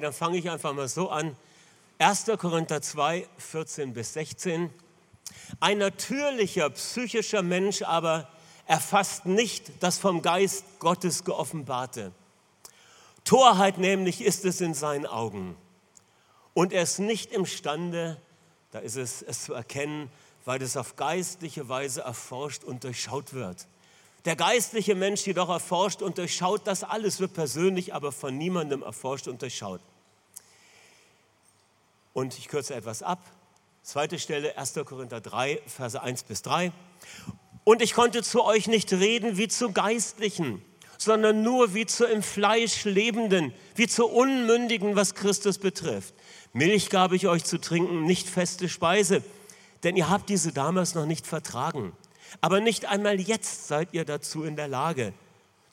Dann fange ich einfach mal so an. 1. Korinther 2, 14 bis 16. Ein natürlicher psychischer Mensch aber erfasst nicht das vom Geist Gottes geoffenbarte. Torheit nämlich ist es in seinen Augen. Und er ist nicht imstande, da ist es, es zu erkennen, weil es auf geistliche Weise erforscht und durchschaut wird. Der geistliche Mensch jedoch erforscht und durchschaut das alles, wird persönlich aber von niemandem erforscht und durchschaut. Und ich kürze etwas ab. Zweite Stelle, 1. Korinther 3, Verse 1 bis 3. Und ich konnte zu euch nicht reden wie zu Geistlichen, sondern nur wie zu im Fleisch Lebenden, wie zu Unmündigen, was Christus betrifft. Milch gab ich euch zu trinken, nicht feste Speise, denn ihr habt diese damals noch nicht vertragen. Aber nicht einmal jetzt seid ihr dazu in der Lage.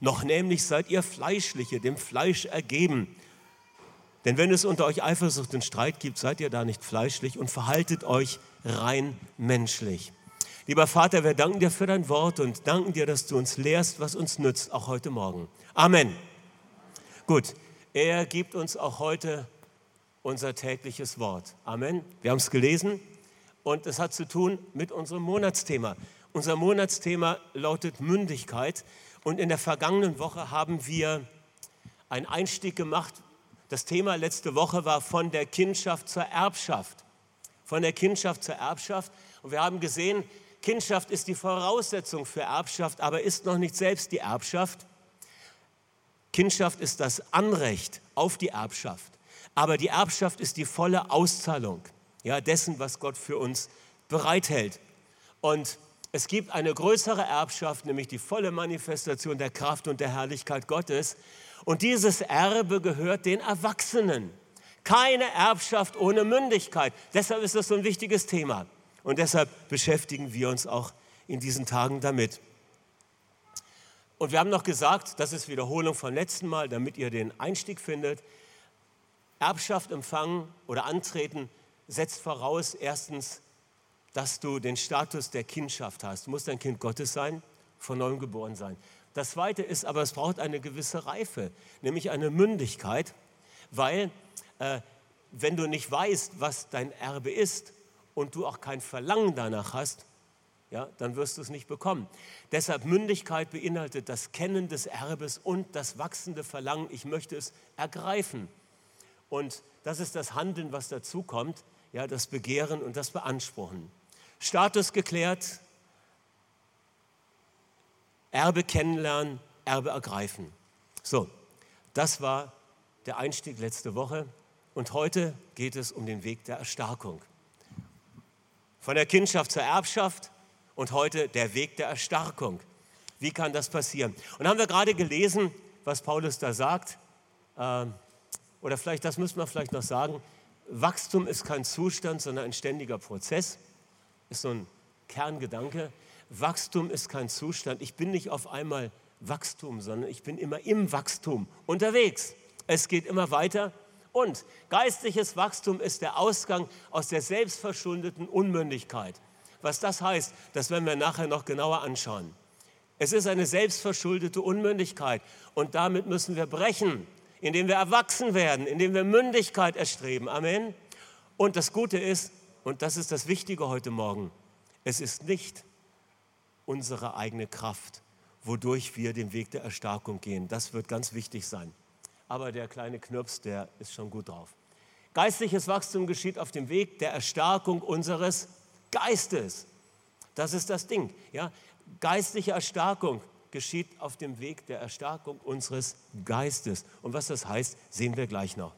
Noch nämlich seid ihr Fleischliche, dem Fleisch ergeben. Denn wenn es unter euch Eifersucht und Streit gibt, seid ihr da nicht fleischlich und verhaltet euch rein menschlich. Lieber Vater, wir danken dir für dein Wort und danken dir, dass du uns lehrst, was uns nützt, auch heute Morgen. Amen. Gut, er gibt uns auch heute unser tägliches Wort. Amen. Wir haben es gelesen und es hat zu tun mit unserem Monatsthema. Unser Monatsthema lautet Mündigkeit und in der vergangenen Woche haben wir einen Einstieg gemacht, das Thema letzte Woche war von der Kindschaft zur Erbschaft. Von der Kindschaft zur Erbschaft. Und wir haben gesehen, Kindschaft ist die Voraussetzung für Erbschaft, aber ist noch nicht selbst die Erbschaft. Kindschaft ist das Anrecht auf die Erbschaft. Aber die Erbschaft ist die volle Auszahlung ja, dessen, was Gott für uns bereithält. Und es gibt eine größere Erbschaft, nämlich die volle Manifestation der Kraft und der Herrlichkeit Gottes. Und dieses Erbe gehört den Erwachsenen. Keine Erbschaft ohne Mündigkeit. Deshalb ist das so ein wichtiges Thema. Und deshalb beschäftigen wir uns auch in diesen Tagen damit. Und wir haben noch gesagt, das ist Wiederholung vom letzten Mal, damit ihr den Einstieg findet. Erbschaft empfangen oder antreten setzt voraus erstens, dass du den Status der Kindschaft hast. Du musst ein Kind Gottes sein, von neuem geboren sein. Das Zweite ist aber, es braucht eine gewisse Reife, nämlich eine Mündigkeit, weil äh, wenn du nicht weißt, was dein Erbe ist und du auch kein Verlangen danach hast, ja, dann wirst du es nicht bekommen. Deshalb Mündigkeit beinhaltet das Kennen des Erbes und das wachsende Verlangen, ich möchte es ergreifen. Und das ist das Handeln, was dazu kommt, ja, das Begehren und das Beanspruchen. Status geklärt, Erbe kennenlernen, Erbe ergreifen. So, das war der Einstieg letzte Woche und heute geht es um den Weg der Erstarkung. Von der Kindschaft zur Erbschaft und heute der Weg der Erstarkung. Wie kann das passieren? Und haben wir gerade gelesen, was Paulus da sagt? Ähm, oder vielleicht, das müssen wir vielleicht noch sagen, Wachstum ist kein Zustand, sondern ein ständiger Prozess. Ist so ein Kerngedanke. Wachstum ist kein Zustand. Ich bin nicht auf einmal Wachstum, sondern ich bin immer im Wachstum unterwegs. Es geht immer weiter. Und geistliches Wachstum ist der Ausgang aus der selbstverschuldeten Unmündigkeit. Was das heißt, das werden wir nachher noch genauer anschauen. Es ist eine selbstverschuldete Unmündigkeit und damit müssen wir brechen, indem wir erwachsen werden, indem wir Mündigkeit erstreben. Amen. Und das Gute ist, und das ist das Wichtige heute Morgen, es ist nicht unsere eigene Kraft, wodurch wir den Weg der Erstarkung gehen. Das wird ganz wichtig sein. Aber der kleine Knirps, der ist schon gut drauf. Geistliches Wachstum geschieht auf dem Weg der Erstarkung unseres Geistes. Das ist das Ding. Ja? Geistliche Erstarkung geschieht auf dem Weg der Erstarkung unseres Geistes. Und was das heißt, sehen wir gleich noch.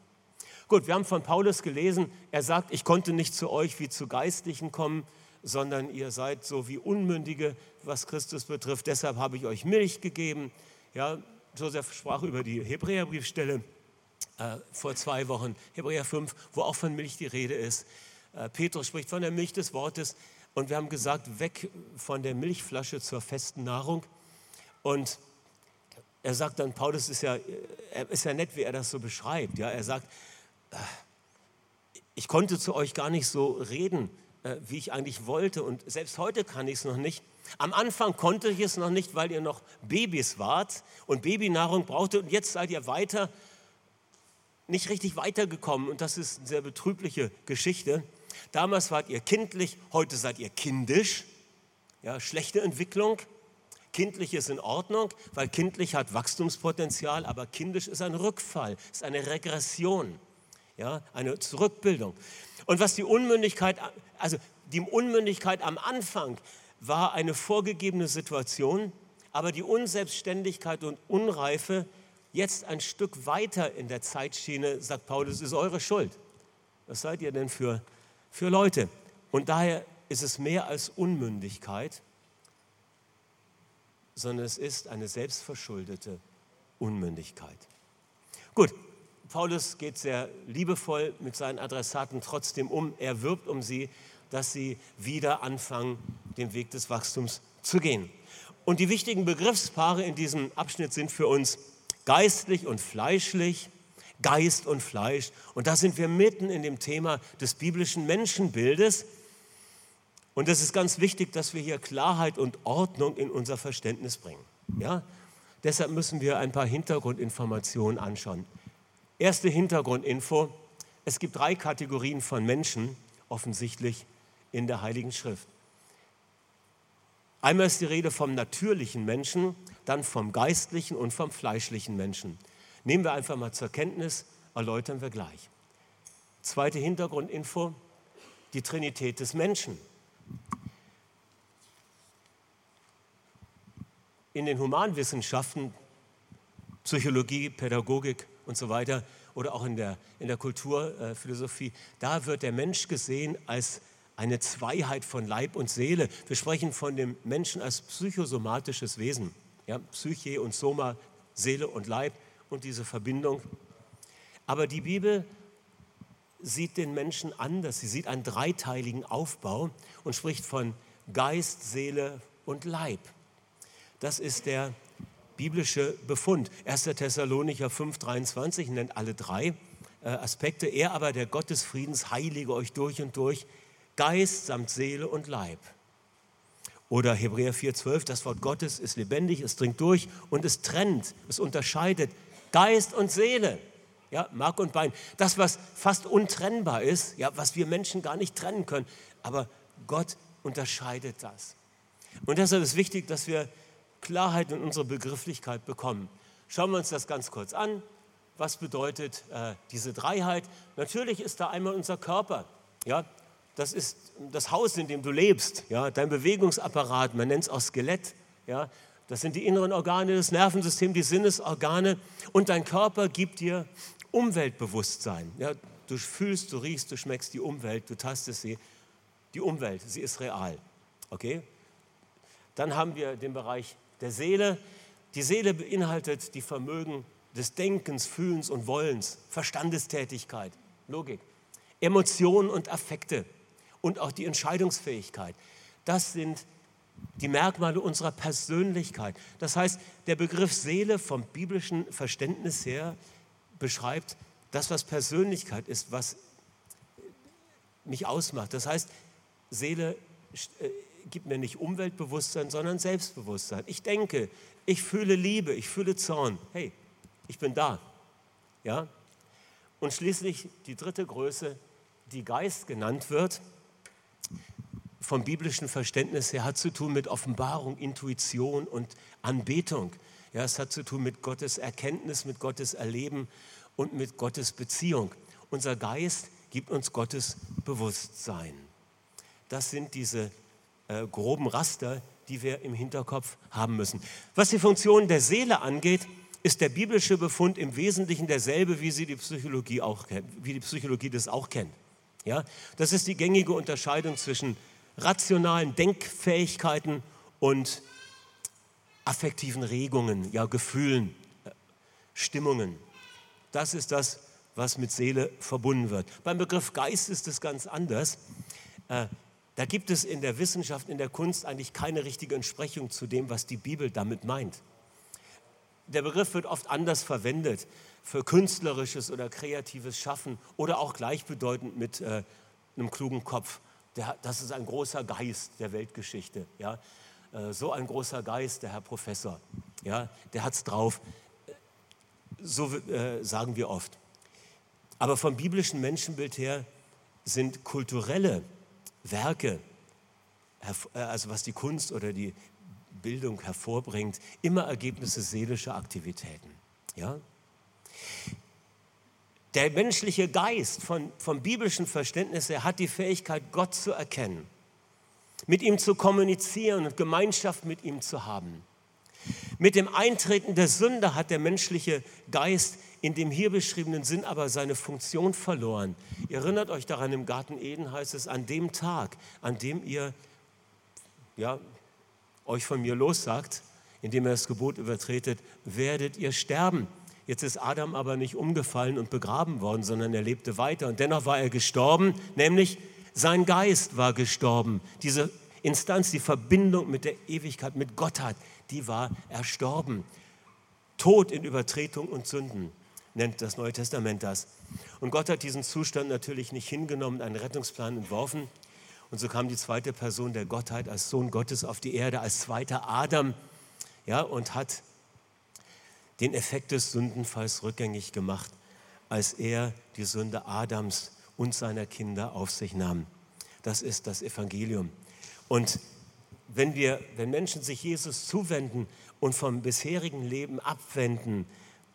Gut, wir haben von Paulus gelesen, er sagt, ich konnte nicht zu euch wie zu Geistlichen kommen, sondern ihr seid so wie Unmündige, was Christus betrifft. Deshalb habe ich euch Milch gegeben. Ja, Josef sprach über die Hebräerbriefstelle äh, vor zwei Wochen, Hebräer 5, wo auch von Milch die Rede ist. Äh, Petrus spricht von der Milch des Wortes. Und wir haben gesagt, weg von der Milchflasche zur festen Nahrung. Und er sagt dann, Paulus ist ja, ist ja nett, wie er das so beschreibt. Ja, er sagt, äh, ich konnte zu euch gar nicht so reden, äh, wie ich eigentlich wollte. Und selbst heute kann ich es noch nicht. Am Anfang konnte ich es noch nicht, weil ihr noch Babys wart und Babynahrung brauchte. Und jetzt seid ihr weiter. nicht richtig weitergekommen und das ist eine sehr betrübliche Geschichte. Damals wart ihr kindlich, heute seid ihr kindisch. Ja, schlechte Entwicklung. Kindlich ist in Ordnung, weil kindlich hat Wachstumspotenzial, aber kindisch ist ein Rückfall, ist eine Regression, ja, eine Zurückbildung. Und was die Unmündigkeit, also die Unmündigkeit am Anfang war eine vorgegebene Situation, aber die Unselbstständigkeit und Unreife jetzt ein Stück weiter in der Zeitschiene, sagt Paulus, ist eure Schuld. Was seid ihr denn für, für Leute? Und daher ist es mehr als Unmündigkeit, sondern es ist eine selbstverschuldete Unmündigkeit. Gut, Paulus geht sehr liebevoll mit seinen Adressaten trotzdem um. Er wirbt um sie, dass sie wieder anfangen, den Weg des Wachstums zu gehen. Und die wichtigen Begriffspaare in diesem Abschnitt sind für uns geistlich und fleischlich, Geist und Fleisch. Und da sind wir mitten in dem Thema des biblischen Menschenbildes. Und es ist ganz wichtig, dass wir hier Klarheit und Ordnung in unser Verständnis bringen. Ja? Deshalb müssen wir ein paar Hintergrundinformationen anschauen. Erste Hintergrundinfo. Es gibt drei Kategorien von Menschen, offensichtlich in der Heiligen Schrift. Einmal ist die Rede vom natürlichen Menschen, dann vom geistlichen und vom fleischlichen Menschen. Nehmen wir einfach mal zur Kenntnis, erläutern wir gleich. Zweite Hintergrundinfo, die Trinität des Menschen. In den Humanwissenschaften, Psychologie, Pädagogik und so weiter oder auch in der, in der Kulturphilosophie, da wird der Mensch gesehen als eine Zweiheit von Leib und Seele. Wir sprechen von dem Menschen als psychosomatisches Wesen. Ja, Psyche und Soma, Seele und Leib und diese Verbindung. Aber die Bibel sieht den Menschen anders. Sie sieht einen dreiteiligen Aufbau und spricht von Geist, Seele und Leib. Das ist der biblische Befund. 1. Thessalonicher 5,23 nennt alle drei äh, Aspekte. Er aber, der Gott des Friedens, heilige euch durch und durch, Geist samt Seele und Leib. Oder Hebräer 4,12, das Wort Gottes ist lebendig, es dringt durch und es trennt, es unterscheidet Geist und Seele. Ja, Mark und Bein. Das, was fast untrennbar ist, ja, was wir Menschen gar nicht trennen können. Aber Gott unterscheidet das. Und deshalb ist wichtig, dass wir Klarheit in unsere Begrifflichkeit bekommen. Schauen wir uns das ganz kurz an. Was bedeutet äh, diese Dreiheit? Natürlich ist da einmal unser Körper. Ja, das ist das Haus, in dem du lebst, ja, dein Bewegungsapparat, man nennt es auch Skelett, ja, das sind die inneren Organe, das Nervensystem, die Sinnesorgane und dein Körper gibt dir Umweltbewusstsein. Ja, du fühlst, du riechst, du schmeckst die Umwelt, du tastest sie. Die Umwelt, sie ist real. Okay? Dann haben wir den Bereich der Seele. Die Seele beinhaltet die Vermögen des Denkens, Fühlens und Wollens, Verstandestätigkeit, Logik, Emotionen und Affekte und auch die Entscheidungsfähigkeit. Das sind die Merkmale unserer Persönlichkeit. Das heißt, der Begriff Seele vom biblischen Verständnis her beschreibt das, was Persönlichkeit ist, was mich ausmacht. Das heißt, Seele äh, gibt mir nicht Umweltbewusstsein, sondern Selbstbewusstsein. Ich denke, ich fühle Liebe, ich fühle Zorn. Hey, ich bin da. Ja? Und schließlich die dritte Größe, die Geist genannt wird, vom biblischen Verständnis her hat zu tun mit Offenbarung, Intuition und Anbetung. Ja, es hat zu tun mit Gottes Erkenntnis, mit Gottes Erleben und mit Gottes Beziehung. Unser Geist gibt uns Gottes Bewusstsein. Das sind diese äh, groben Raster, die wir im Hinterkopf haben müssen. Was die Funktion der Seele angeht, ist der biblische Befund im Wesentlichen derselbe, wie sie die Psychologie auch kennt, wie die Psychologie das auch kennt. Ja, das ist die gängige Unterscheidung zwischen rationalen Denkfähigkeiten und affektiven Regungen, ja, Gefühlen, Stimmungen. Das ist das, was mit Seele verbunden wird. Beim Begriff Geist ist es ganz anders. Da gibt es in der Wissenschaft, in der Kunst eigentlich keine richtige Entsprechung zu dem, was die Bibel damit meint. Der Begriff wird oft anders verwendet für künstlerisches oder kreatives Schaffen oder auch gleichbedeutend mit äh, einem klugen Kopf der, das ist ein großer Geist der Weltgeschichte. Ja? Äh, so ein großer Geist, der Herr Professor. Ja? Der hat es drauf. So äh, sagen wir oft. Aber vom biblischen Menschenbild her sind kulturelle Werke, äh, also was die Kunst oder die Bildung hervorbringt, immer Ergebnisse seelischer Aktivitäten. Ja? Der menschliche Geist von, vom biblischen Verständnis her hat die Fähigkeit, Gott zu erkennen, mit ihm zu kommunizieren und Gemeinschaft mit ihm zu haben. Mit dem Eintreten der Sünde hat der menschliche Geist in dem hier beschriebenen Sinn aber seine Funktion verloren. Ihr erinnert euch daran, im Garten Eden heißt es, an dem Tag, an dem ihr ja, euch von mir lossagt, indem ihr das Gebot übertretet, werdet ihr sterben. Jetzt ist Adam aber nicht umgefallen und begraben worden, sondern er lebte weiter. Und dennoch war er gestorben, nämlich sein Geist war gestorben. Diese Instanz, die Verbindung mit der Ewigkeit, mit Gottheit, die war erstorben. Tod in Übertretung und Sünden nennt das Neue Testament das. Und Gott hat diesen Zustand natürlich nicht hingenommen, einen Rettungsplan entworfen. Und so kam die zweite Person der Gottheit als Sohn Gottes auf die Erde, als zweiter Adam, ja, und hat den Effekt des Sündenfalls rückgängig gemacht, als er die Sünde Adams und seiner Kinder auf sich nahm. Das ist das Evangelium. Und wenn, wir, wenn Menschen sich Jesus zuwenden und vom bisherigen Leben abwenden,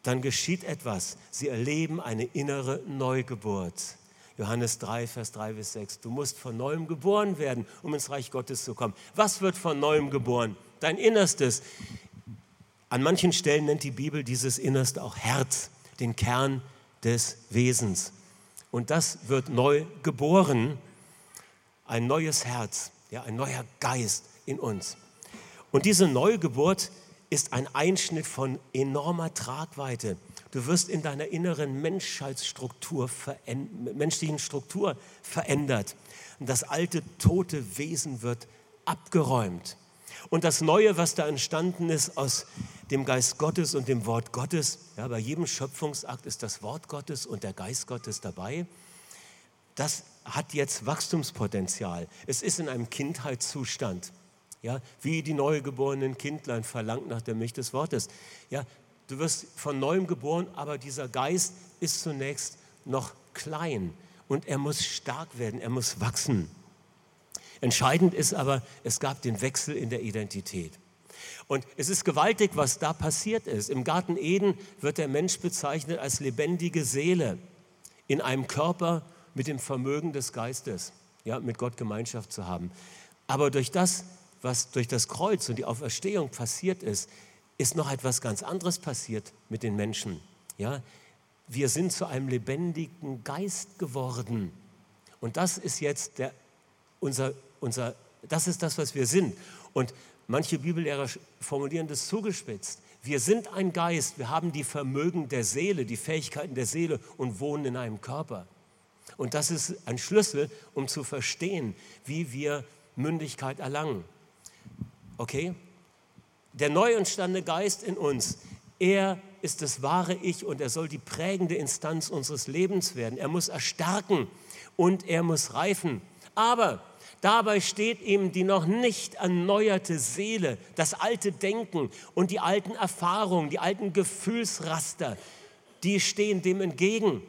dann geschieht etwas. Sie erleben eine innere Neugeburt. Johannes 3, Vers 3 bis 6. Du musst von neuem geboren werden, um ins Reich Gottes zu kommen. Was wird von neuem geboren? Dein Innerstes. An manchen Stellen nennt die Bibel dieses Innerste auch Herz, den Kern des Wesens. Und das wird neu geboren, ein neues Herz, ja, ein neuer Geist in uns. Und diese Neugeburt ist ein Einschnitt von enormer Tragweite. Du wirst in deiner inneren Menschheitsstruktur, menschlichen Struktur verändert. Das alte, tote Wesen wird abgeräumt. Und das Neue, was da entstanden ist aus dem Geist Gottes und dem Wort Gottes, ja, bei jedem Schöpfungsakt ist das Wort Gottes und der Geist Gottes dabei, das hat jetzt Wachstumspotenzial. Es ist in einem Kindheitszustand. Ja, wie die neugeborenen Kindlein verlangt nach der Milch des Wortes. Ja, du wirst von neuem geboren, aber dieser Geist ist zunächst noch klein und er muss stark werden, er muss wachsen. Entscheidend ist aber, es gab den Wechsel in der Identität. Und es ist gewaltig, was da passiert ist. Im Garten Eden wird der Mensch bezeichnet als lebendige Seele in einem Körper mit dem Vermögen des Geistes, ja, mit Gott Gemeinschaft zu haben. Aber durch das, was durch das Kreuz und die Auferstehung passiert ist, ist noch etwas ganz anderes passiert mit den Menschen. Ja, wir sind zu einem lebendigen Geist geworden. Und das ist jetzt der, unser, unser, das ist das, was wir sind. Und manche Bibellehrer formulieren das zugespitzt. Wir sind ein Geist, wir haben die Vermögen der Seele, die Fähigkeiten der Seele und wohnen in einem Körper. Und das ist ein Schlüssel, um zu verstehen, wie wir Mündigkeit erlangen. Okay? Der neu entstandene Geist in uns, er ist das wahre Ich und er soll die prägende Instanz unseres Lebens werden. Er muss erstarken und er muss reifen. Aber dabei steht ihm die noch nicht erneuerte Seele, das alte Denken und die alten Erfahrungen, die alten Gefühlsraster, die stehen dem entgegen.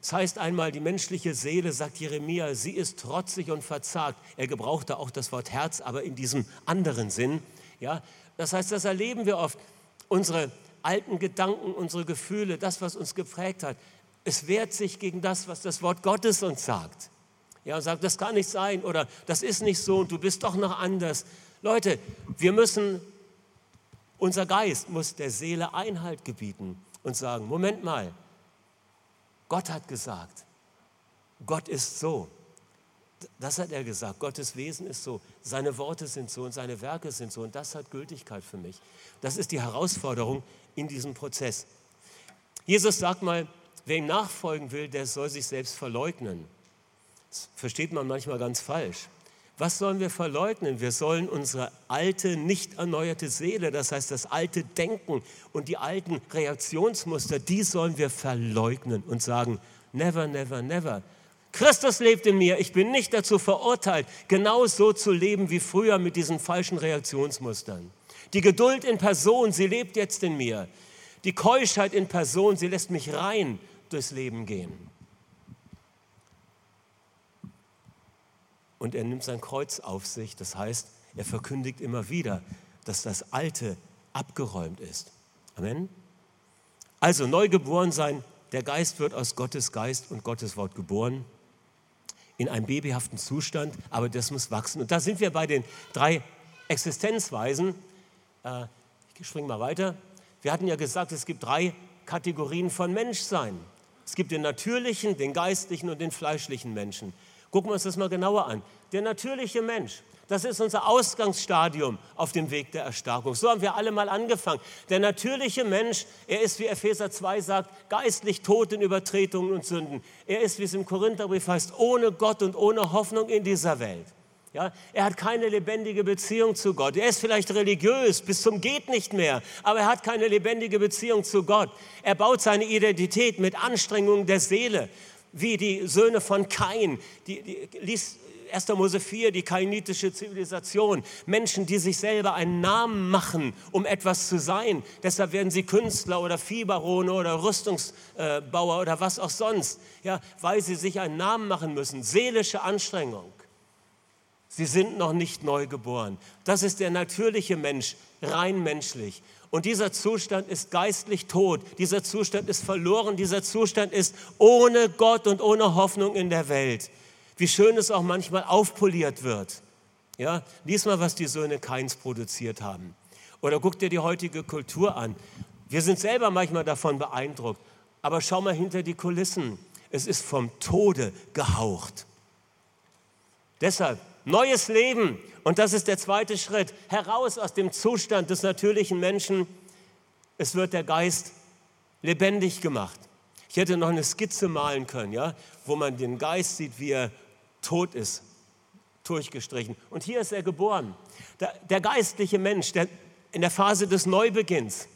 Das heißt einmal, die menschliche Seele, sagt Jeremia, sie ist trotzig und verzagt. Er gebrauchte auch das Wort Herz, aber in diesem anderen Sinn. Ja? Das heißt, das erleben wir oft. Unsere alten Gedanken, unsere Gefühle, das, was uns geprägt hat, es wehrt sich gegen das, was das Wort Gottes uns sagt. Ja, und sagt, das kann nicht sein oder das ist nicht so und du bist doch noch anders. Leute, wir müssen, unser Geist muss der Seele Einhalt gebieten und sagen, Moment mal, Gott hat gesagt, Gott ist so. Das hat er gesagt. Gottes Wesen ist so. Seine Worte sind so und seine Werke sind so. Und das hat Gültigkeit für mich. Das ist die Herausforderung in diesem Prozess. Jesus sagt mal, wer ihm nachfolgen will, der soll sich selbst verleugnen. Das versteht man manchmal ganz falsch. Was sollen wir verleugnen? Wir sollen unsere alte, nicht erneuerte Seele, das heißt das alte Denken und die alten Reaktionsmuster, die sollen wir verleugnen und sagen, never, never, never. Christus lebt in mir, ich bin nicht dazu verurteilt, genau so zu leben wie früher mit diesen falschen Reaktionsmustern. Die Geduld in Person, sie lebt jetzt in mir. Die Keuschheit in Person, sie lässt mich rein durchs Leben gehen. Und er nimmt sein Kreuz auf sich. Das heißt, er verkündigt immer wieder, dass das Alte abgeräumt ist. Amen. Also neugeboren sein, der Geist wird aus Gottes Geist und Gottes Wort geboren in einem babyhaften Zustand, aber das muss wachsen. Und da sind wir bei den drei Existenzweisen. Äh, ich springe mal weiter. Wir hatten ja gesagt, es gibt drei Kategorien von Menschsein. Es gibt den natürlichen, den geistlichen und den fleischlichen Menschen. Gucken wir uns das mal genauer an. Der natürliche Mensch, das ist unser Ausgangsstadium auf dem Weg der Erstarkung. So haben wir alle mal angefangen. Der natürliche Mensch, er ist, wie Epheser 2 sagt, geistlich tot in Übertretungen und Sünden. Er ist, wie es im Korintherbrief heißt, ohne Gott und ohne Hoffnung in dieser Welt. Ja, er hat keine lebendige Beziehung zu Gott. Er ist vielleicht religiös bis zum geht nicht mehr, aber er hat keine lebendige Beziehung zu Gott. Er baut seine Identität mit Anstrengungen der Seele, wie die Söhne von Kain. Die, die, liest 1. Mose 4, die kainitische Zivilisation. Menschen, die sich selber einen Namen machen, um etwas zu sein. Deshalb werden sie Künstler oder Viehbarone oder Rüstungsbauer oder was auch sonst. Ja, weil sie sich einen Namen machen müssen. Seelische Anstrengung. Sie sind noch nicht neu geboren. Das ist der natürliche Mensch, rein menschlich. Und dieser Zustand ist geistlich tot. Dieser Zustand ist verloren. Dieser Zustand ist ohne Gott und ohne Hoffnung in der Welt wie schön es auch manchmal aufpoliert wird. Ja, lies mal, was die Söhne Keins produziert haben. Oder guck dir die heutige Kultur an. Wir sind selber manchmal davon beeindruckt. Aber schau mal hinter die Kulissen. Es ist vom Tode gehaucht. Deshalb neues Leben. Und das ist der zweite Schritt. Heraus aus dem Zustand des natürlichen Menschen. Es wird der Geist lebendig gemacht. Ich hätte noch eine Skizze malen können, ja, wo man den Geist sieht, wie er tot ist, durchgestrichen. Und hier ist er geboren. Der, der geistliche Mensch, der in der Phase des Neubeginns,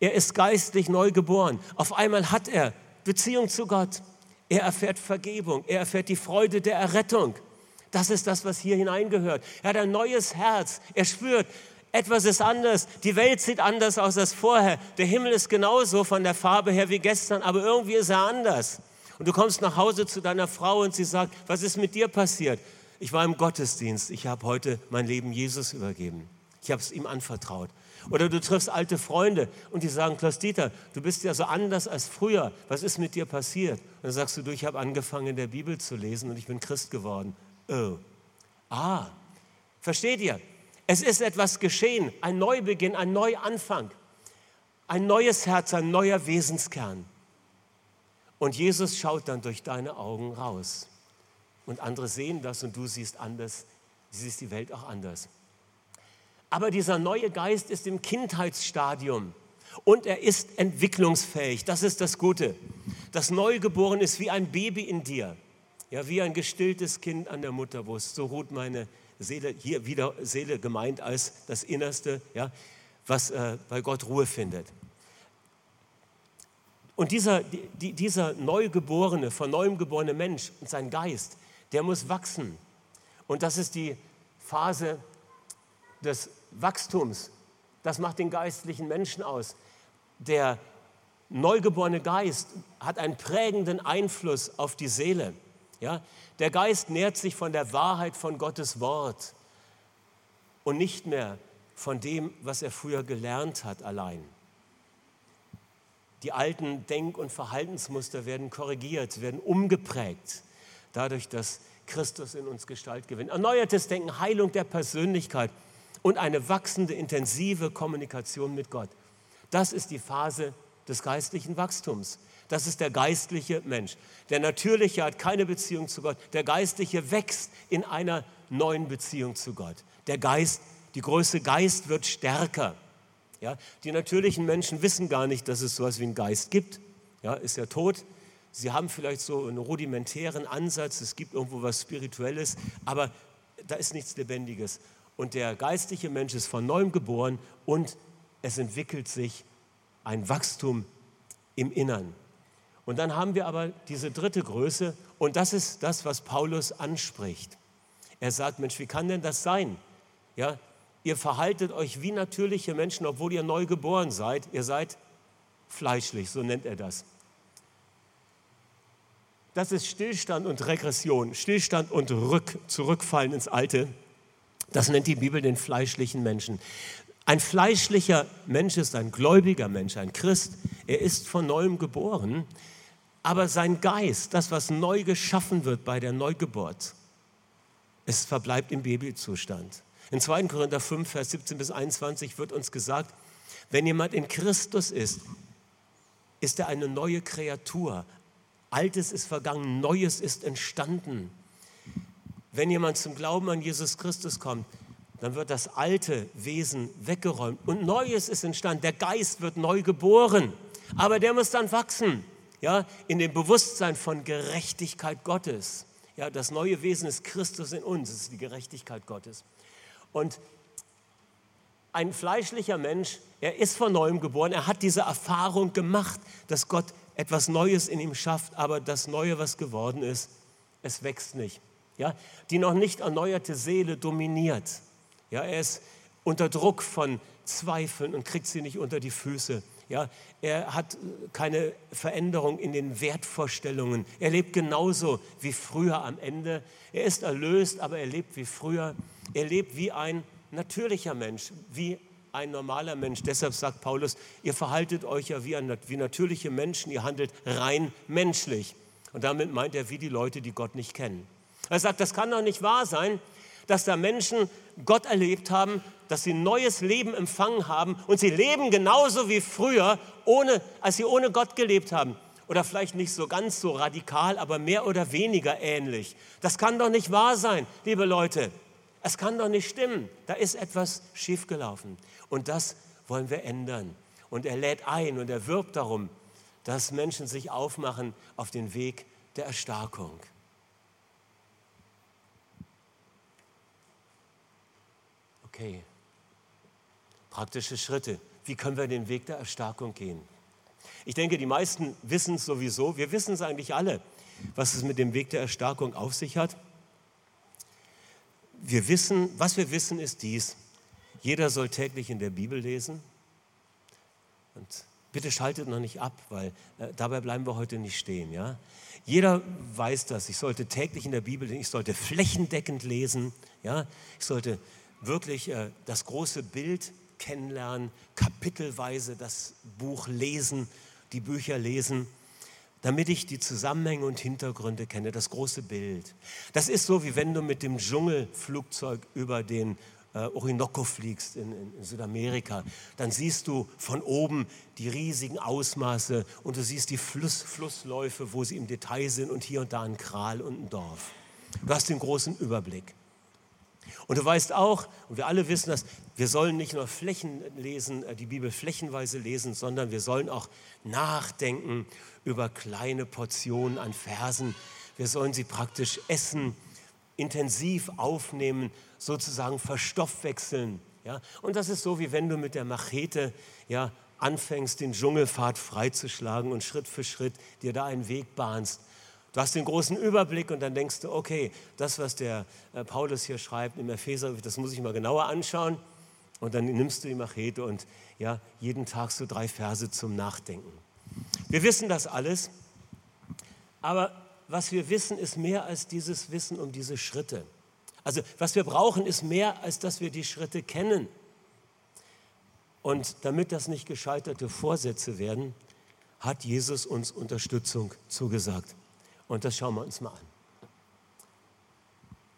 er ist geistlich neu geboren. Auf einmal hat er Beziehung zu Gott. Er erfährt Vergebung. Er erfährt die Freude der Errettung. Das ist das, was hier hineingehört. Er hat ein neues Herz. Er spürt, etwas ist anders. Die Welt sieht anders aus als vorher. Der Himmel ist genauso von der Farbe her wie gestern, aber irgendwie ist er anders. Und du kommst nach Hause zu deiner Frau und sie sagt, was ist mit dir passiert? Ich war im Gottesdienst, ich habe heute mein Leben Jesus übergeben. Ich habe es ihm anvertraut. Oder du triffst alte Freunde und die sagen, Klaus Dieter, du bist ja so anders als früher. Was ist mit dir passiert? Und dann sagst du, du, ich habe angefangen, in der Bibel zu lesen und ich bin Christ geworden. Oh. Ah, versteht ihr? Es ist etwas geschehen, ein Neubeginn, ein Neuanfang, ein neues Herz, ein neuer Wesenskern. Und Jesus schaut dann durch deine Augen raus. Und andere sehen das und du siehst anders, du siehst die Welt auch anders. Aber dieser neue Geist ist im Kindheitsstadium und er ist entwicklungsfähig. Das ist das Gute. Das Neugeborene ist wie ein Baby in dir. Ja, wie ein gestilltes Kind an der Mutterbrust. So ruht meine Seele, hier wieder Seele gemeint als das Innerste, ja, was äh, bei Gott Ruhe findet. Und dieser, die, dieser neugeborene, von neuem geborene Mensch und sein Geist, der muss wachsen. Und das ist die Phase des Wachstums. Das macht den geistlichen Menschen aus. Der neugeborene Geist hat einen prägenden Einfluss auf die Seele. Ja? Der Geist nährt sich von der Wahrheit von Gottes Wort und nicht mehr von dem, was er früher gelernt hat allein. Die alten Denk- und Verhaltensmuster werden korrigiert, werden umgeprägt, dadurch, dass Christus in uns Gestalt gewinnt. Erneuertes Denken, Heilung der Persönlichkeit und eine wachsende, intensive Kommunikation mit Gott. Das ist die Phase des geistlichen Wachstums. Das ist der geistliche Mensch. Der natürliche hat keine Beziehung zu Gott. Der geistliche wächst in einer neuen Beziehung zu Gott. Der Geist, die Größe Geist wird stärker. Ja, die natürlichen Menschen wissen gar nicht, dass es so etwas wie einen Geist gibt. Ja, ist ja tot. Sie haben vielleicht so einen rudimentären Ansatz, es gibt irgendwo was Spirituelles, aber da ist nichts Lebendiges. Und der geistliche Mensch ist von neuem geboren und es entwickelt sich ein Wachstum im Innern. Und dann haben wir aber diese dritte Größe und das ist das, was Paulus anspricht. Er sagt, Mensch, wie kann denn das sein? Ja, ihr verhaltet euch wie natürliche Menschen, obwohl ihr neu geboren seid. Ihr seid fleischlich, so nennt er das. das ist Stillstand und Regression, Stillstand und Rück, Zurückfallen ins Alte. Das nennt die Bibel den fleischlichen Menschen. Ein fleischlicher Mensch ist ein gläubiger Mensch, ein Christ. Er ist von neuem geboren, aber sein Geist, das, was neu geschaffen wird bei der Neugeburt, es verbleibt im Babyzustand. In 2. Korinther 5, Vers 17 bis 21 wird uns gesagt, wenn jemand in Christus ist, ist er eine neue Kreatur. Altes ist vergangen, Neues ist entstanden. Wenn jemand zum Glauben an Jesus Christus kommt, dann wird das alte Wesen weggeräumt und Neues ist entstanden. Der Geist wird neu geboren, aber der muss dann wachsen, ja, in dem Bewusstsein von Gerechtigkeit Gottes. Ja, das neue Wesen ist Christus in uns, es ist die Gerechtigkeit Gottes. Und ein fleischlicher Mensch, er ist von neuem geboren, er hat diese Erfahrung gemacht, dass Gott etwas Neues in ihm schafft, aber das Neue, was geworden ist, es wächst nicht ja, die noch nicht erneuerte Seele dominiert. Ja, er ist unter Druck von Zweifeln und kriegt sie nicht unter die Füße. Ja, er hat keine Veränderung in den Wertvorstellungen. Er lebt genauso wie früher am Ende. Er ist erlöst, aber er lebt wie früher. Er lebt wie ein natürlicher Mensch, wie ein normaler Mensch. Deshalb sagt Paulus, ihr verhaltet euch ja wie, ein, wie natürliche Menschen, ihr handelt rein menschlich. Und damit meint er wie die Leute, die Gott nicht kennen. Er sagt, das kann doch nicht wahr sein, dass da Menschen Gott erlebt haben, dass sie neues Leben empfangen haben und sie leben genauso wie früher, ohne, als sie ohne Gott gelebt haben. Oder vielleicht nicht so ganz so radikal, aber mehr oder weniger ähnlich. Das kann doch nicht wahr sein, liebe Leute. Es kann doch nicht stimmen. Da ist etwas schiefgelaufen. Und das wollen wir ändern. Und er lädt ein und er wirbt darum, dass Menschen sich aufmachen auf den Weg der Erstarkung. Okay, praktische Schritte. Wie können wir den Weg der Erstarkung gehen? Ich denke, die meisten wissen es sowieso. Wir wissen es eigentlich alle, was es mit dem Weg der Erstarkung auf sich hat. Wir wissen, was wir wissen, ist dies. Jeder soll täglich in der Bibel lesen. Und bitte schaltet noch nicht ab, weil äh, dabei bleiben wir heute nicht stehen. Ja? Jeder weiß das. Ich sollte täglich in der Bibel lesen. Ich sollte flächendeckend lesen. Ja? Ich sollte wirklich äh, das große Bild kennenlernen, kapitelweise das Buch lesen, die Bücher lesen, damit ich die Zusammenhänge und Hintergründe kenne, das große Bild. Das ist so, wie wenn du mit dem Dschungelflugzeug über den äh, Orinoco fliegst in, in, Südamerika. Dann siehst du von oben die riesigen Ausmaße und du siehst die Fluss, Flussläufe, wo sie im Detail sind und hier und da ein Kral und ein Dorf. Du hast den großen Überblick. Und du weißt auch, und wir alle wissen das, wir sollen nicht nur Flächen lesen, äh, die Bibel flächenweise lesen, sondern wir sollen auch nachdenken über kleine Portionen an Versen. Wir sollen sie praktisch essen, intensiv aufnehmen, sozusagen verstoffwechseln. Ja? Und das ist so, wie wenn du mit der Machete ja, anfängst, den Dschungelpfad freizuschlagen und Schritt für Schritt dir da einen Weg bahnst. Du hast den großen Überblick und dann denkst du, okay, das, was der äh, Paulus hier schreibt im Epheser, das muss ich mal genauer anschauen. Und dann nimmst du die Machete und ja, jeden Tag so drei Verse zum Nachdenken. Wir wissen das alles, aber was wir wissen, ist mehr als dieses Wissen um diese Schritte. Also was wir brauchen, ist mehr, als dass wir die Schritte kennen. Und damit das nicht gescheiterte Vorsätze werden, hat Jesus uns Unterstützung zugesagt. Und das schauen wir uns mal an.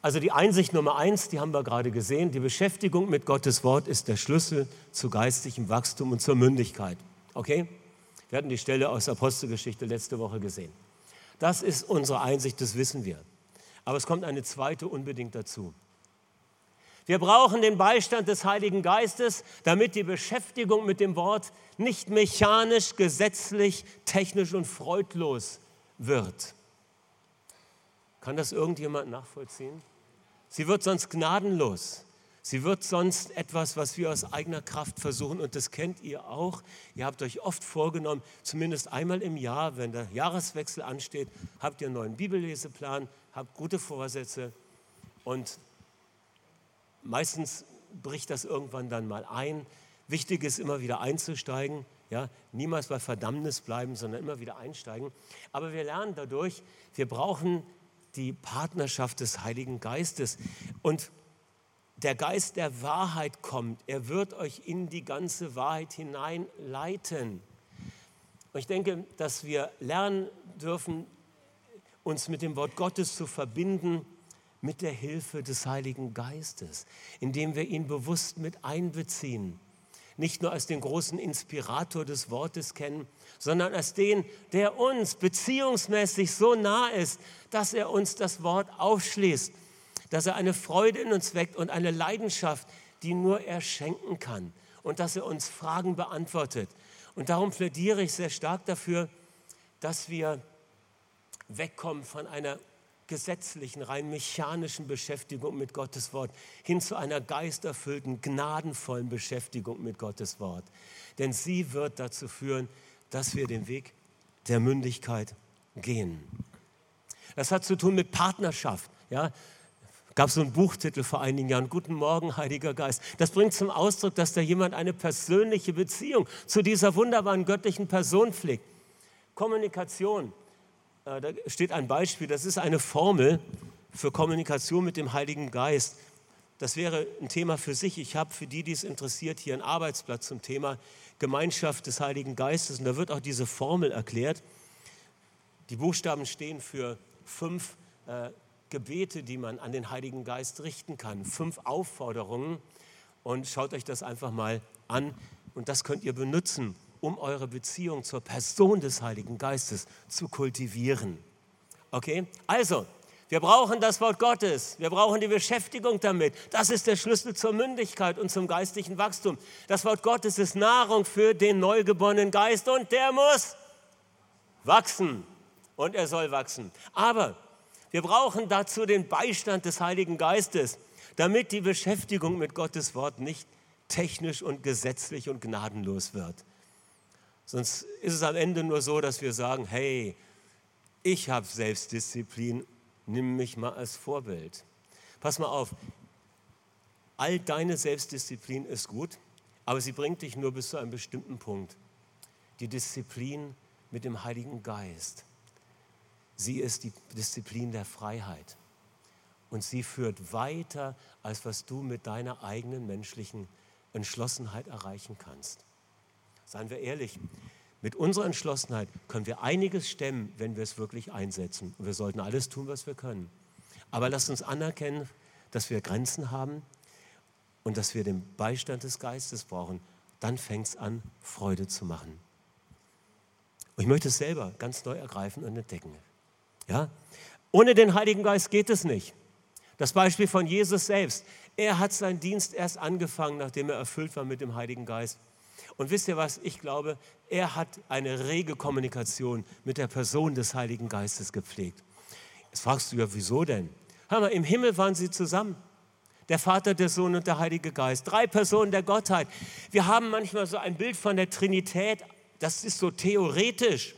Also die Einsicht Nummer eins, die haben wir gerade gesehen, die Beschäftigung mit Gottes Wort ist der Schlüssel zu geistigem Wachstum und zur Mündigkeit. Okay? Wir hatten die Stelle aus Apostelgeschichte letzte Woche gesehen. Das ist unsere Einsicht, das wissen wir. Aber es kommt eine zweite unbedingt dazu. Wir brauchen den Beistand des Heiligen Geistes, damit die Beschäftigung mit dem Wort nicht mechanisch, gesetzlich, technisch und freudlos wird. Kann das irgendjemand nachvollziehen? Sie wird sonst gnadenlos. Sie wird sonst etwas, was wir aus eigener Kraft versuchen, und das kennt ihr auch. Ihr habt euch oft vorgenommen, zumindest einmal im Jahr, wenn der Jahreswechsel ansteht, habt ihr einen neuen Bibelleseplan, habt gute Vorsätze und meistens bricht das irgendwann dann mal ein. Wichtig ist immer wieder einzusteigen, Ja, niemals bei Verdammnis bleiben, sondern immer wieder einsteigen. Aber wir lernen dadurch, wir brauchen die Partnerschaft des Heiligen Geistes. Und der Geist der Wahrheit kommt. Er wird euch in die ganze Wahrheit hineinleiten. Und ich denke, dass wir lernen dürfen, uns mit dem Wort Gottes zu verbinden mit der Hilfe des Heiligen Geistes, indem wir ihn bewusst mit einbeziehen. Nicht nur als den großen Inspirator des Wortes kennen, sondern als den, der uns beziehungsmäßig so nah ist, dass er uns das Wort aufschließt, dass er eine Freude in uns weckt und eine Leidenschaft, die nur er schenken kann und dass er uns Fragen beantwortet. Und darum plädiere ich sehr stark dafür, dass wir wegkommen von einer gesetzlichen, rein mechanischen Beschäftigung mit Gottes Wort hin zu einer geisterfüllten, gnadenvollen Beschäftigung mit Gottes Wort. Denn sie wird dazu führen, dass wir den Weg der Mündigkeit gehen. Das hat zu tun mit Partnerschaft. Ja? Gab so einen Buchtitel vor einigen Jahren, Guten Morgen, Heiliger Geist. Das bringt zum Ausdruck, dass da jemand eine persönliche Beziehung zu dieser wunderbaren göttlichen Person pflegt. Kommunikation da steht ein Beispiel, das ist eine Formel für Kommunikation mit dem Heiligen Geist. Das wäre ein Thema für sich. Ich habe für die, die es interessiert, hier einen Arbeitsplatz zum Thema Gemeinschaft des Heiligen Geistes. Und da wird auch diese Formel erklärt. Die Buchstaben stehen für fünf äh, Gebete, die man an den Heiligen Geist richten kann. Fünf Aufforderungen. Und schaut euch das einfach mal an. Und das könnt ihr benutzen, um eure Beziehung zur Person des Heiligen Geistes zu kultivieren. Okay? Also, wir brauchen das Wort Gottes. Wir brauchen die Beschäftigung damit. Das ist der Schlüssel zur Mündigkeit und zum geistlichen Wachstum. Das Wort Gottes ist Nahrung für den neugeborenen Geist und der muss wachsen. Und er soll wachsen. Aber wir brauchen dazu den Beistand des Heiligen Geistes, damit die Beschäftigung mit Gottes Wort nicht technisch und gesetzlich und gnadenlos wird. Sonst ist es am Ende nur so, dass wir sagen, hey, ich habe Selbstdisziplin, nimm mich mal als Vorbild. Pass mal auf, all deine Selbstdisziplin ist gut, aber sie bringt dich nur bis zu einem bestimmten Punkt. Die Disziplin mit dem Heiligen Geist, sie ist die Disziplin der Freiheit. Und sie führt weiter, als was du mit deiner eigenen menschlichen Entschlossenheit erreichen kannst. Seien wir ehrlich, mit unserer Entschlossenheit können wir einiges stemmen, wenn wir es wirklich einsetzen. Und wir sollten alles tun, was wir können. Aber lasst uns anerkennen, dass wir Grenzen haben und dass wir den Beistand des Geistes brauchen. Dann fängt es an, Freude zu machen. Und ich möchte es selber ganz neu ergreifen und entdecken. Ja? Ohne den Heiligen Geist geht es nicht. Das Beispiel von Jesus selbst. Er hat seinen Dienst erst angefangen, nachdem er erfüllt war mit dem Heiligen Geist. Und wisst ihr was? Ich glaube, er hat eine rege Kommunikation mit der Person des Heiligen Geistes gepflegt. Jetzt fragst du ja, wieso denn? Hör mal, im Himmel waren sie zusammen. Der Vater, der Sohn und der Heilige Geist. Drei Personen der Gottheit. Wir haben manchmal so ein Bild von der Trinität, das ist so theoretisch.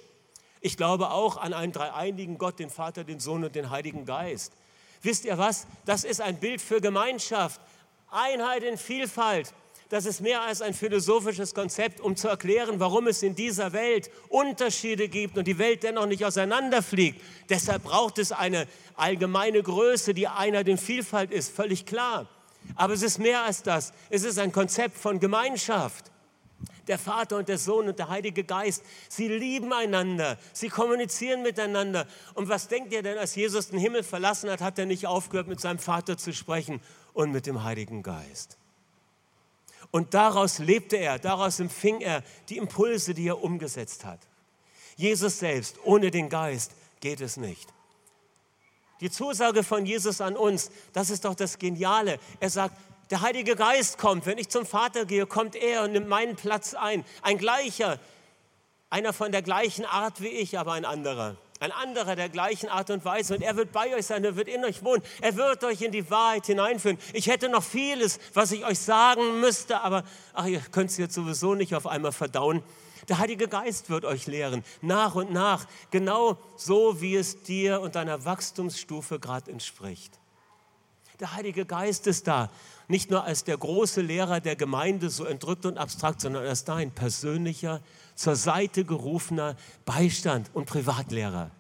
Ich glaube auch an einen dreieinigen Gott, den Vater, den Sohn und den Heiligen Geist. Wisst ihr was? Das ist ein Bild für Gemeinschaft. Einheit in Vielfalt das ist mehr als ein philosophisches Konzept, um zu erklären, warum es in dieser Welt Unterschiede gibt und die Welt dennoch nicht auseinanderfliegt. Deshalb braucht es eine allgemeine Größe, die Einheit in Vielfalt ist, völlig klar. Aber es ist mehr als das. Es ist ein Konzept von Gemeinschaft. Der Vater und der Sohn und der Heilige Geist, sie lieben einander, sie kommunizieren miteinander. Und was denkt ihr denn, als Jesus den Himmel verlassen hat, hat er nicht aufgehört, mit seinem Vater zu sprechen und mit dem Heiligen Geist. Und daraus lebte er, daraus empfing er die Impulse, die er umgesetzt hat. Jesus selbst, ohne den Geist geht es nicht. Die Zusage von Jesus an uns, das ist doch das Geniale. Er sagt, der Heilige Geist kommt, wenn ich zum Vater gehe, kommt er und nimmt meinen Platz ein. Ein gleicher, einer von der gleichen Art wie ich, aber ein anderer. Ein anderer der gleichen Art und Weise. Und er wird bei euch sein, er wird in euch wohnen. Er wird euch in die Wahrheit hineinführen. Ich hätte noch vieles, was ich euch sagen müsste, aber ach, ihr könnt es jetzt sowieso nicht auf einmal verdauen. Der Heilige Geist wird euch lehren, nach und nach, genau so, wie es dir und deiner Wachstumsstufe gerade entspricht. Der Heilige Geist ist da. Nicht nur als der große Lehrer der Gemeinde, so entrückt und abstrakt, sondern als dein persönlicher, zur Seite gerufener Beistand und Privatlehrer.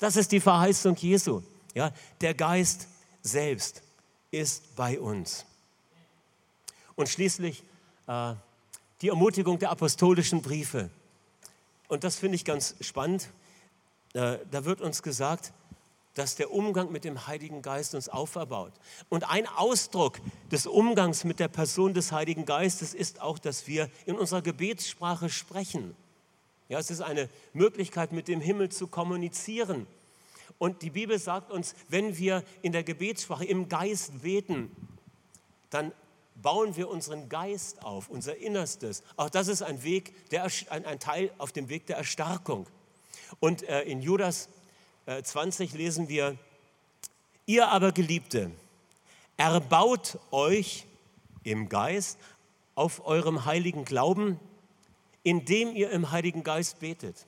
Das ist die Verheißung Jesu. Ja, der Geist selbst ist bei uns. Und schließlich äh, die Ermutigung der apostolischen Briefe. Und das finde ich ganz spannend. Äh, da wird uns gesagt, dass der Umgang mit dem Heiligen Geist uns auferbaut. Und ein Ausdruck des Umgangs mit der Person des Heiligen Geistes ist auch, dass wir in unserer Gebetssprache sprechen. Ja, es ist eine Möglichkeit, mit dem Himmel zu kommunizieren. Und die Bibel sagt uns, wenn wir in der Gebetssprache im Geist beten, dann bauen wir unseren Geist auf, unser Innerstes. Auch das ist ein Weg, der, ein, Teil auf dem Weg der Erstarkung. Und äh, in Judas 20 lesen wir, ihr aber Geliebte, erbaut euch im Geist auf eurem heiligen Glauben, indem ihr im Heiligen Geist betet.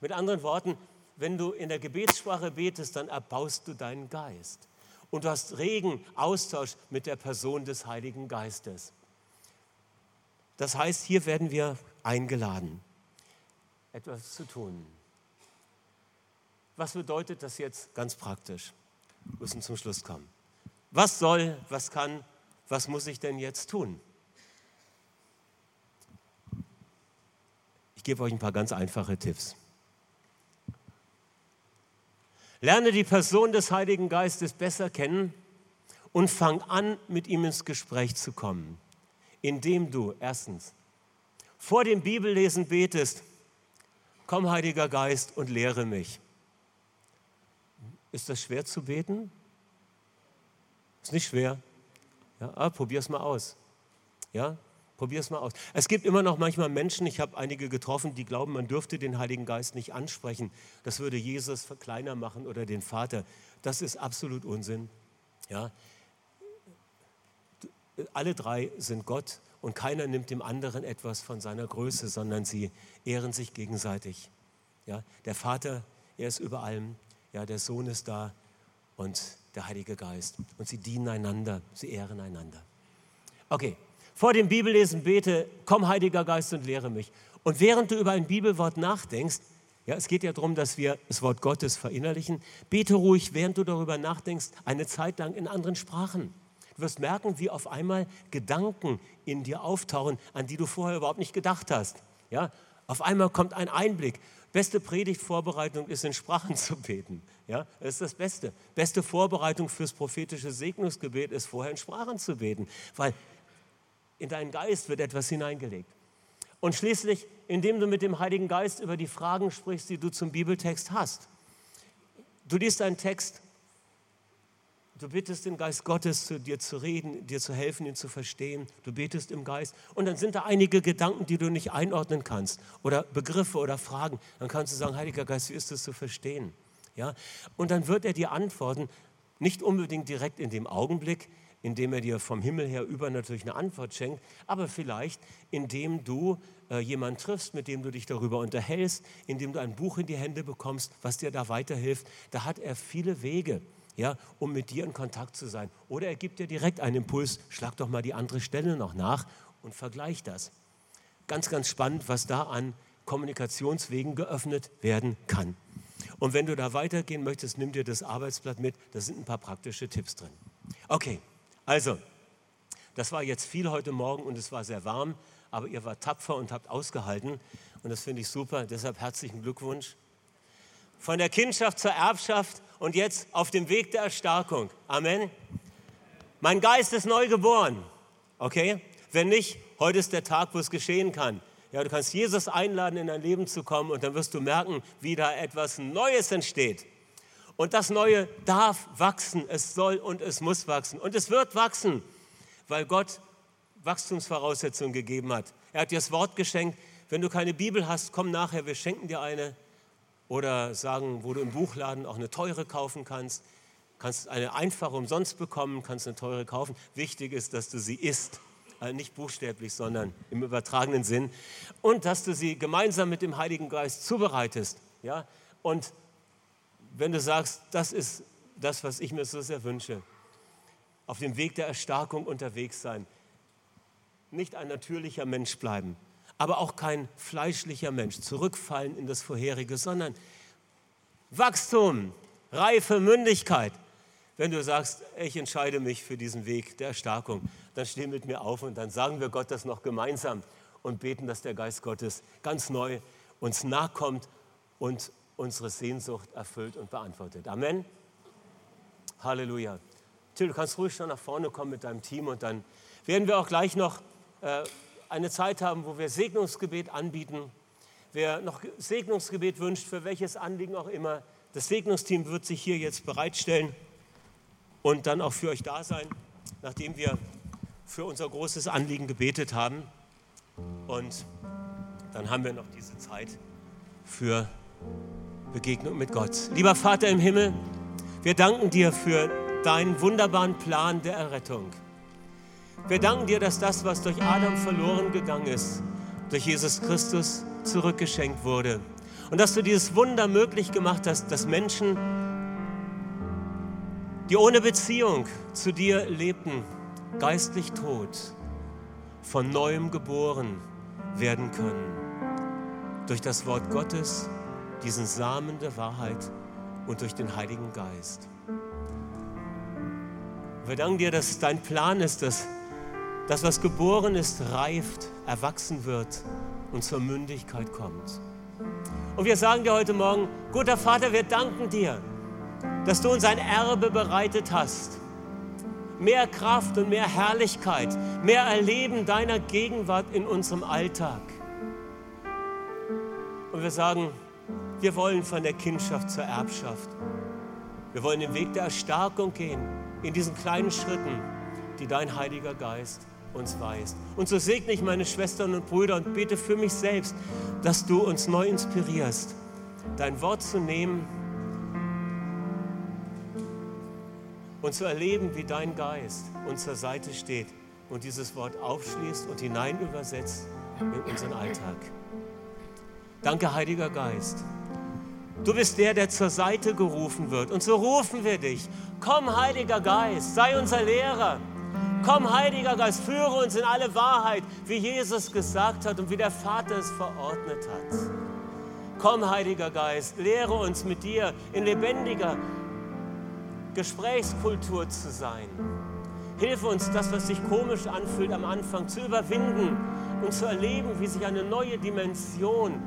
Mit anderen Worten, wenn du in der Gebetssprache betest, dann erbaust du deinen Geist. Und du hast regen Austausch mit der Person des Heiligen Geistes. Das heißt, hier werden wir eingeladen, etwas zu tun. Was bedeutet das jetzt ganz praktisch? Wir müssen zum Schluss kommen. Was soll, was kann, was muss ich denn jetzt tun? Ich gebe euch ein paar ganz einfache Tipps. Lerne die Person des Heiligen Geistes besser kennen und fang an, mit ihm ins Gespräch zu kommen, indem du erstens vor dem Bibellesen betest, komm Heiliger Geist und lehre mich. Ist das schwer zu beten? Ist nicht schwer. Ja, ah, probier es mal aus. Ja, probier es mal aus. Es gibt immer noch manchmal Menschen, ich habe einige getroffen, die glauben, man dürfte den Heiligen Geist nicht ansprechen. Das würde Jesus kleiner machen oder den Vater. Das ist absolut Unsinn. Ja, alle drei sind Gott und keiner nimmt dem anderen etwas von seiner Größe, sondern sie ehren sich gegenseitig. Ja, der Vater, er ist über allem. Ja, der Sohn ist da und der Heilige Geist. Und sie dienen einander, sie ehren einander. Okay, vor dem Bibellesen bete, komm Heiliger Geist und lehre mich. Und während du über ein Bibelwort nachdenkst, ja, es geht ja darum, dass wir das Wort Gottes verinnerlichen, bete ruhig, während du darüber nachdenkst, eine Zeit lang in anderen Sprachen. Du wirst merken, wie auf einmal Gedanken in dir auftauchen, an die du vorher überhaupt nicht gedacht hast. Ja, auf einmal kommt ein Einblick. Beste Predigtvorbereitung ist in Sprachen zu beten. Ja, das ist das Beste. Beste Vorbereitung fürs prophetische Segnungsgebet ist vorher in Sprachen zu beten, weil in deinen Geist wird etwas hineingelegt. Und schließlich, indem du mit dem Heiligen Geist über die Fragen sprichst, die du zum Bibeltext hast. Du liest einen Text Du bittest den Geist Gottes, zu dir zu reden, dir zu helfen, ihn zu verstehen. Du betest im Geist. Und dann sind da einige Gedanken, die du nicht einordnen kannst. Oder Begriffe oder Fragen. Dann kannst du sagen, Heiliger Geist, wie ist das zu verstehen? Ja? Und dann wird er dir antworten, nicht unbedingt direkt in dem Augenblick, indem er dir vom Himmel her über natürlich eine Antwort schenkt, aber vielleicht indem du äh, jemanden triffst, mit dem du dich darüber unterhältst, indem du ein Buch in die Hände bekommst, was dir da weiterhilft. Da hat er viele Wege ja, um mit dir in Kontakt zu sein. Oder er gibt dir direkt einen Impuls, schlag doch mal die andere Stelle noch nach und vergleich das. Ganz, ganz spannend, was da an Kommunikationswegen geöffnet werden kann. Und wenn du da weitergehen möchtest, nimm dir das Arbeitsblatt mit, da sind ein paar praktische Tipps drin. Okay, also, das war jetzt viel heute Morgen und es war sehr warm, aber ihr wart tapfer und habt ausgehalten und das finde ich super. Deshalb herzlichen Glückwunsch. Von der Kindschaft zur Erbschaft und jetzt auf dem Weg der Erstarkung. Amen. Mein Geist ist neu geboren. Okay? Wenn nicht, heute ist der Tag, wo es geschehen kann. Ja, du kannst Jesus einladen, in dein Leben zu kommen und dann wirst du merken, wie da etwas Neues entsteht. Und das Neue darf wachsen, es soll und es muss wachsen. Und es wird wachsen, weil Gott Wachstumsvoraussetzungen gegeben hat. Er hat dir das Wort geschenkt. Wenn du keine Bibel hast, komm nachher, wir schenken dir eine oder sagen, wo du im Buchladen auch eine teure kaufen kannst. Kannst eine einfache umsonst bekommen, kannst eine teure kaufen. Wichtig ist, dass du sie isst. Also nicht buchstäblich, sondern im übertragenen Sinn. Und dass du sie gemeinsam mit dem Heiligen Geist zubereitest. Ja? Und wenn du sagst, das ist das, was ich mir so sehr wünsche, auf dem Weg der Erstarkung unterwegs sein. Nicht ein natürlicher Mensch bleiben, aber auch kein fleischlicher Mensch, zurückfallen in das Vorherige, sondern Wachstum, Reife, Mündigkeit. Wenn du sagst, ich entscheide mich für diesen Weg der Erstarkung, dann steh mit mir auf und dann sagen wir Gott das noch gemeinsam und beten, dass der Geist Gottes ganz neu uns nachkommt und unsere Sehnsucht erfüllt und beantwortet. Amen. Halleluja. Till, du kannst ruhig schon nach vorne kommen mit deinem Team und dann werden wir auch gleich noch äh, eine Zeit haben, wo wir Segnungsgebet anbieten. Wer noch Segnungsgebet wünscht, für welches Anliegen auch immer, das Segnungsteam wird sich hier jetzt bereitstellen und dann auch für euch da sein, nachdem wir für unser großes Anliegen gebetet haben. Und dann haben wir noch diese Zeit für Begegnung mit Gott. Lieber Vater im Himmel, wir danken dir für deinen wunderbaren Plan der Errettung. Wir danken dir, dass das, was durch Adam verloren gegangen ist, durch Jesus Christus zurückgeschenkt wurde. Und dass du dieses Wunder möglich gemacht hast, dass Menschen, die ohne Beziehung zu dir lebten, geistlich tot, von neuem geboren werden können. Durch das Wort Gottes, diesen Samen der Wahrheit und durch den Heiligen Geist. Wir danken dir, dass dein Plan ist, dass das, was geboren ist, reift, erwachsen wird und zur Mündigkeit kommt. Und wir sagen dir heute Morgen, guter Vater, wir danken dir, dass du uns ein Erbe bereitet hast. Mehr Kraft und mehr Herrlichkeit, mehr Erleben deiner Gegenwart in unserem Alltag. Und wir sagen, wir wollen von der Kindschaft zur Erbschaft. Wir wollen den Weg der Erstarkung gehen, in diesen kleinen Schritten, die dein Heiliger Geist uns weist. Und so segne ich meine Schwestern und Brüder und bete für mich selbst, dass du uns neu inspirierst, dein Wort zu nehmen und zu erleben, wie dein Geist uns zur Seite steht und dieses Wort aufschließt und hinein übersetzt in unseren Alltag. Danke, Heiliger Geist. Du bist der, der zur Seite gerufen wird. Und so rufen wir dich. Komm, Heiliger Geist, sei unser Lehrer. Komm, Heiliger Geist, führe uns in alle Wahrheit, wie Jesus gesagt hat und wie der Vater es verordnet hat. Komm, Heiliger Geist, lehre uns mit dir in lebendiger Gesprächskultur zu sein. Hilf uns, das, was sich komisch anfühlt am Anfang, zu überwinden und zu erleben, wie sich eine neue Dimension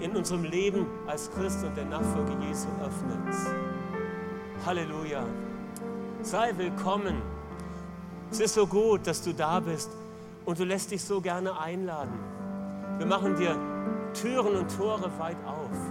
in unserem Leben als Christ und der Nachfolge Jesu öffnet. Halleluja. Sei willkommen. Es ist so gut, dass du da bist und du lässt dich so gerne einladen. Wir machen dir Türen und Tore weit auf.